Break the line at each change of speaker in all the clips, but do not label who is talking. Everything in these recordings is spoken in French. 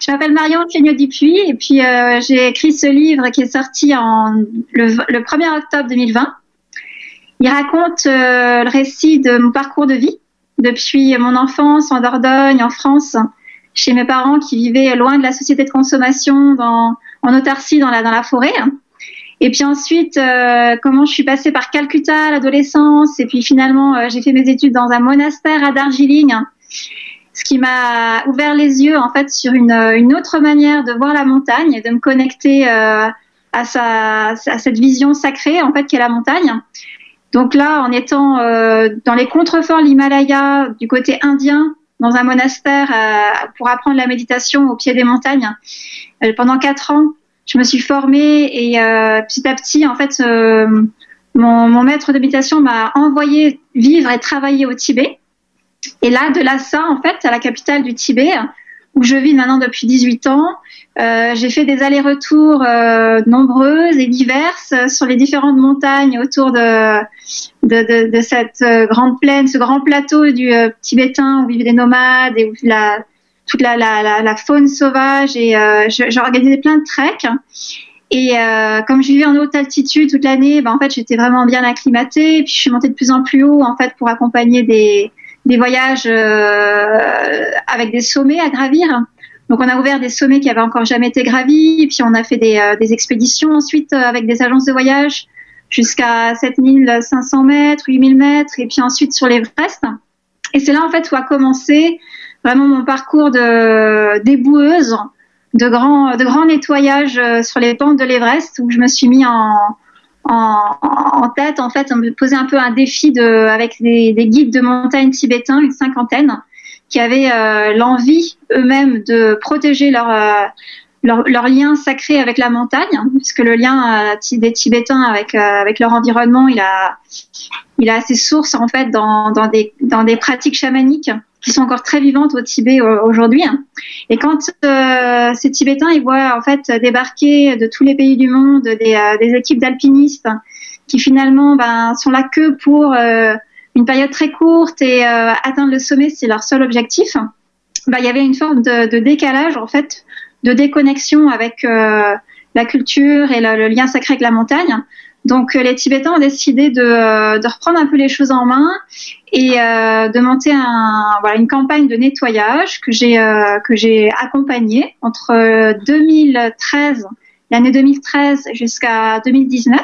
Je m'appelle Marion Cléniot Dupuis et puis euh, j'ai écrit ce livre qui est sorti en le, 1er octobre 2020. Il raconte euh, le récit de mon parcours de vie depuis mon enfance en Dordogne, en France, chez mes parents qui vivaient loin de la société de consommation, dans, en autarcie dans la, dans la forêt. Et puis ensuite, euh, comment je suis passée par Calcutta à l'adolescence, et puis finalement, j'ai fait mes études dans un monastère à Darjeeling, ce qui m'a ouvert les yeux en fait sur une, une, autre manière de voir la montagne et de me connecter euh, à, sa, à cette vision sacrée en fait qu'est la montagne. Donc là, en étant dans les contreforts de l'Himalaya, du côté indien, dans un monastère pour apprendre la méditation au pied des montagnes pendant quatre ans, je me suis formée et euh, petit à petit, en fait, euh, mon, mon, maître de méditation m'a envoyé vivre et travailler au Tibet. Et là, de Lhasa, en fait, à la capitale du Tibet, où je vis maintenant depuis 18 ans, euh, j'ai fait des allers-retours euh, nombreuses et diverses sur les différentes montagnes autour de, cette euh, grande plaine, ce grand plateau du tibétain où vivent des nomades et où la, toute la, faune sauvage et j'ai organisé plein de treks. Et comme je vivais en haute altitude toute l'année, ben, en fait, j'étais vraiment bien acclimatée. Et puis, je suis montée de plus en plus haut, en fait, pour accompagner des, des voyages euh, avec des sommets à gravir. Donc, on a ouvert des sommets qui avaient encore jamais été gravis. Et puis, on a fait des, euh, des expéditions ensuite euh, avec des agences de voyage jusqu'à 7500 mètres, 8000 mètres. Et puis ensuite sur l'Everest. Et c'est là, en fait, où a commencé vraiment mon parcours de déboueuse, de grand, de grand nettoyage euh, sur les pentes de l'Everest, où je me suis mis en, en, tête, en fait, on me posait un peu un défi avec des, des guides de montagne tibétains, une cinquantaine, qui avaient euh, l'envie eux-mêmes de protéger leur, euh, leur, lien sacré avec la montagne, puisque le lien euh, des Tibétains avec, avec leur environnement, il a, il a ses sources en fait dans, dans, des, dans des pratiques chamaniques qui sont encore très vivantes au Tibet aujourd'hui. Et quand euh, ces Tibétains ils voient en fait débarquer de tous les pays du monde des, euh, des équipes d'alpinistes qui finalement ben, sont là que pour euh, une période très courte et euh, atteindre le sommet, c'est leur seul objectif. Ben, il y avait une forme de, de, décalage en fait, de déconnexion avec la culture et le, lien sacré avec la montagne. Donc les Tibétains ont décidé de, de, reprendre un peu les choses en main et euh, de monter un, voilà, une campagne de nettoyage que j'ai euh, que j'ai accompagnée entre 2013 l'année 2013 jusqu'à 2019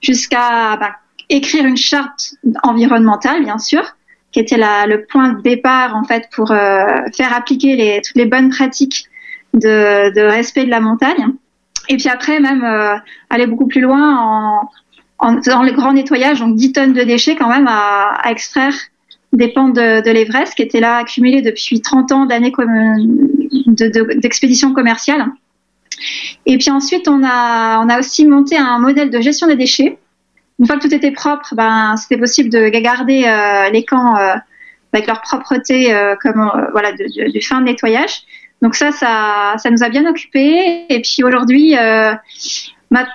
jusqu'à bah, écrire une charte environnementale bien sûr qui était la, le point de départ en fait pour euh, faire appliquer les, toutes les bonnes pratiques de, de respect de la montagne et puis après même euh, aller beaucoup plus loin en en, dans le grand nettoyage, donc 10 tonnes de déchets quand même à, à extraire des pentes de, de l'Everest qui étaient là accumulées depuis 30 ans d'années d'expédition de, commerciale. Et puis ensuite, on a, on a aussi monté un modèle de gestion des déchets. Une fois que tout était propre, ben, c'était possible de garder euh, les camps euh, avec leur propreté euh, comme euh, voilà du, du fin nettoyage. Donc ça, ça, ça nous a bien occupé. Et puis aujourd'hui, euh,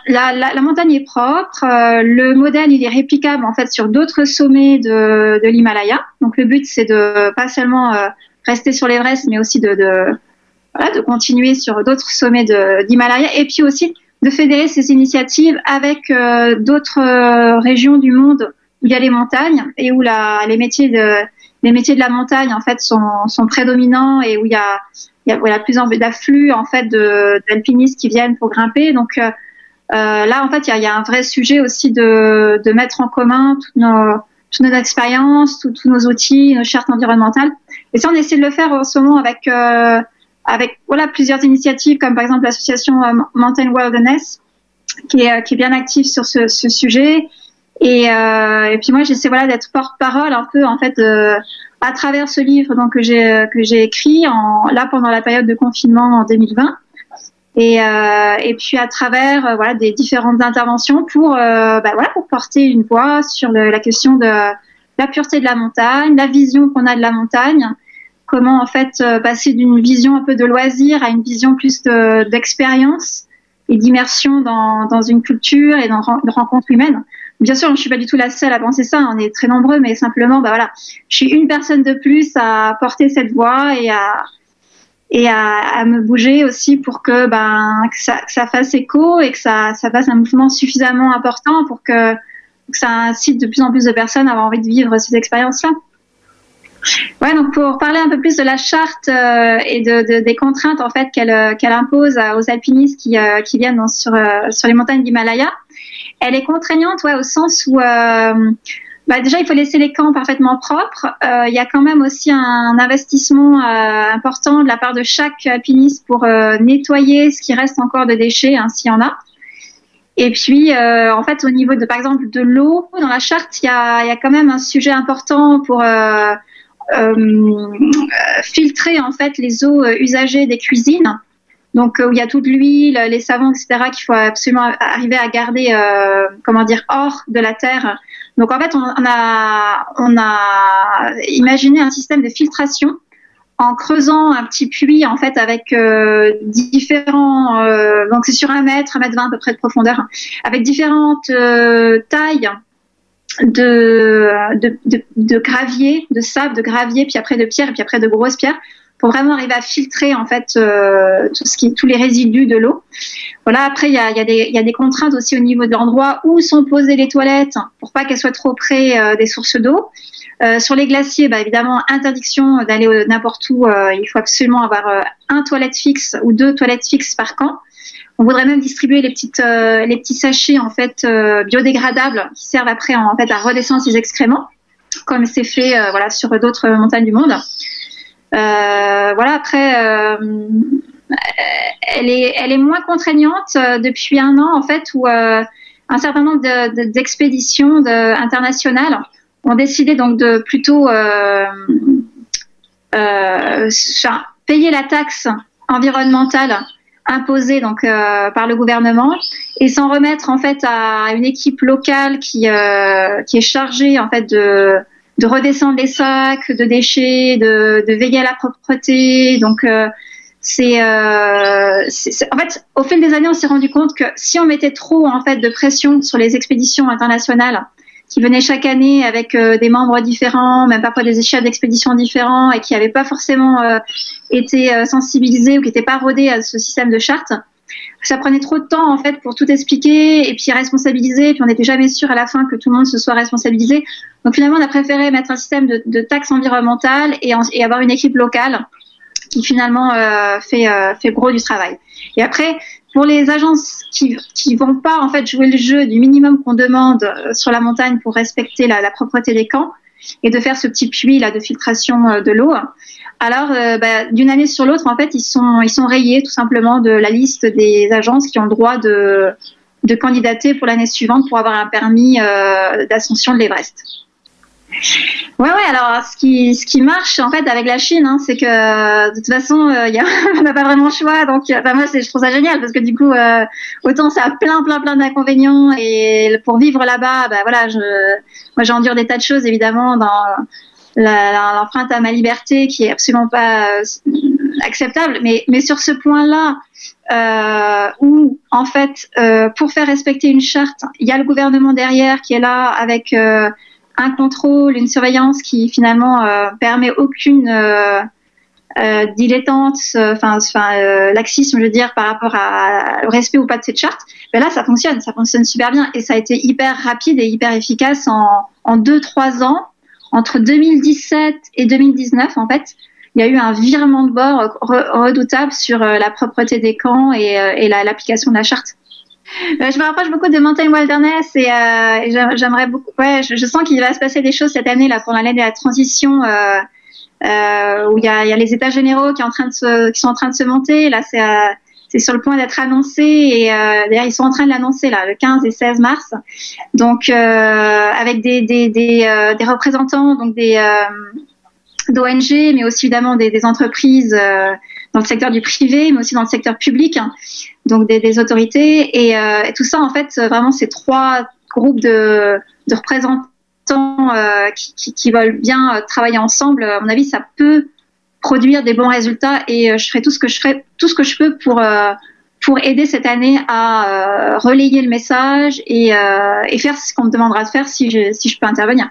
la, montagne est propre. Euh, le modèle, il est réplicable en fait sur d'autres sommets de, l'Himalaya. Donc le but, c'est de pas seulement euh, rester sur l'Everest, mais aussi de, voilà, de continuer sur d'autres sommets d'Himalaya. Et puis aussi de fédérer ces initiatives avec d'autres régions du monde où il y a les montagnes et où la, les métiers de les métiers de la montagne en fait sont, sont prédominants et où il y a il y a plus d'afflux en fait d'alpinistes qui viennent pour grimper. Donc euh, là, en fait, il y, a, un vrai sujet aussi de, de mettre en commun toutes nos, expériences, tous nos outils, nos chartes environnementales. Et ça, on essaie de le faire en ce moment avec, euh, plusieurs initiatives, comme par exemple l'association euh, Mountain Wilderness, qui est, bien active sur ce, sujet. Et, euh, puis moi, j'essaie voilà d'être porte-parole un peu en fait à travers ce livre donc que j'ai que j'ai écrit en, là pendant la période de confinement en 2020 et, euh, et puis à travers euh, voilà des différentes interventions pour euh, bah, voilà pour porter une voix sur la question de la pureté de la montagne, la vision qu'on a de la montagne, comment en fait euh, passer d'une vision un peu de loisir à une vision plus d'expérience et d'immersion dans, dans une culture et dans une rencontre humaine. Bien sûr, je suis pas du tout la seule à penser ça, on est très nombreux, mais simplement, bah voilà, je suis une personne de plus à porter cette voix et à et à, me bouger aussi pour que ben que ça, ça, fasse écho et que ça, ça fasse un mouvement suffisamment important pour que, que ça incite de plus en plus de personnes à avoir envie de vivre ces expériences-là. Ouais, donc pour parler un peu plus de la charte euh, et de, des contraintes en fait qu'elle qu'elle impose aux alpinistes qui, euh, qui viennent sur sur les montagnes d'Himalaya, elle est contraignante ouais au sens où bah déjà, il faut laisser les camps parfaitement propres. Euh, il y a quand même aussi un investissement euh, important de la part de chaque alpiniste pour euh, nettoyer ce qui reste encore de déchets, hein, s'il y en a. Et puis, euh, en fait, au niveau de, par exemple, de l'eau, dans la charte, il y a, y a, quand même un sujet important pour filtrer en fait les eaux usagées des cuisines. Donc, où il y a toute l'huile, les savons, etc., qu'il faut absolument arriver à garder, comment dire, hors de la terre donc en fait, on, a, on a imaginé un système de filtration en creusant un petit puits en fait avec euh, différents euh, donc c'est sur un mètre, un mètre vingt à peu près de profondeur, avec différentes euh, tailles de, gravier, de sable, de gravier, puis après de pierre, puis après de grosses pierres, pour vraiment arriver à filtrer en fait euh, tout ce qui, tous les résidus de l'eau. Voilà. Après, il y a, des, contraintes aussi au niveau de l'endroit où sont posées les toilettes pour pas qu'elles soient trop près euh, des sources d'eau. Euh, sur les glaciers, bah, évidemment, interdiction d'aller n'importe où. il faut absolument avoir un toilette fixe ou deux toilettes fixes par camp. On voudrait même distribuer les petites, les petits sachets en fait biodégradables qui servent après en, fait à redescendre ces excréments, comme c'est fait voilà sur d'autres montagnes du monde. Euh, voilà, après, euh, elle est, elle est moins contraignante euh, depuis un an en fait où un certain nombre d'expéditions de, internationales ont décidé donc de plutôt euh, euh, payer la taxe environnementale imposée donc euh, par le gouvernement et s'en remettre en fait à une équipe locale qui qui est chargée en fait de de redescendre les sacs de déchets, de, veiller à la propreté. Donc c'est, en fait au fil des années, on s'est rendu compte que si on mettait trop en fait de pression sur les expéditions internationales qui venaient chaque année avec euh, des membres différents, même parfois des chefs d'expédition différents et qui n'avaient pas forcément euh, été euh, sensibilisés ou qui n'étaient pas rodés à ce système de charte, ça prenait trop de temps en fait pour tout expliquer et puis responsabiliser, et puis on n'était jamais sûr à la fin que tout le monde se soit responsabilisé. Donc finalement, on a préféré mettre un système de, de taxes environnementales et, et, avoir une équipe locale qui finalement euh, fait euh, fait gros du travail. Et après, pour les agences qui qui vont pas en fait jouer le jeu du minimum qu'on demande euh, sur la montagne pour respecter la, propreté des camps et de faire ce petit puits là de filtration de l'eau, alors bah, d'une année sur l'autre, en fait, ils sont ils sont rayés tout simplement de la liste des agences qui ont le droit de de candidater pour l'année suivante pour avoir un permis d'ascension de l'Everest. Ouais, ouais. Alors, ce qui, ce qui marche en fait avec la Chine, hein, c'est que de toute façon, euh, on n'a pas vraiment le choix. Donc, bah, moi, je trouve ça génial parce que du coup, euh, autant ça a plein, plein, plein d'inconvénients et pour vivre là-bas, bah voilà, moi, j'endure des tas de choses évidemment dans l'empreinte à ma liberté qui est absolument pas euh, acceptable. Mais, mais sur ce point-là, euh, où en fait, euh, pour faire respecter une charte, il y a le gouvernement derrière qui est là avec euh, un contrôle, une surveillance qui finalement euh, permet aucune euh, euh, dilettante, enfin, enfin laxisme, je veux dire, par rapport à, au respect ou pas de cette charte. Ben là, ça fonctionne, ça fonctionne super bien et ça a été hyper rapide et hyper efficace en, en deux trois ans entre 2017 et 2019, en fait, il y a eu un virement de bord redoutable sur euh, la propreté des camps et, euh, et l'application de la charte. Euh, je me rapproche beaucoup de Mountain Wilderness et, euh, j'aimerais beaucoup. Ouais, je, sens qu'il va se passer des choses cette année là pour l'année de la transition euh, où il y a, les états généraux qui, en train de se, qui sont en train de se monter. Là, c'est c'est sur le point d'être annoncé et d'ailleurs ils sont en train de l'annoncer là le 15 et 16 mars. Donc avec des des, représentants donc des d'ONG mais aussi évidemment des entreprises dans le secteur du privé mais aussi dans le secteur public hein, donc des, autorités. Et, et, tout ça en fait vraiment ces trois groupes de, représentants qui, qui, veulent bien travailler ensemble. À mon avis ça peut produire des bons résultats et euh, je ferai tout ce que je ferai, tout ce que je peux pour euh, pour aider cette année à euh, relayer le message et, et faire ce qu'on me demandera de faire si je, si je peux intervenir.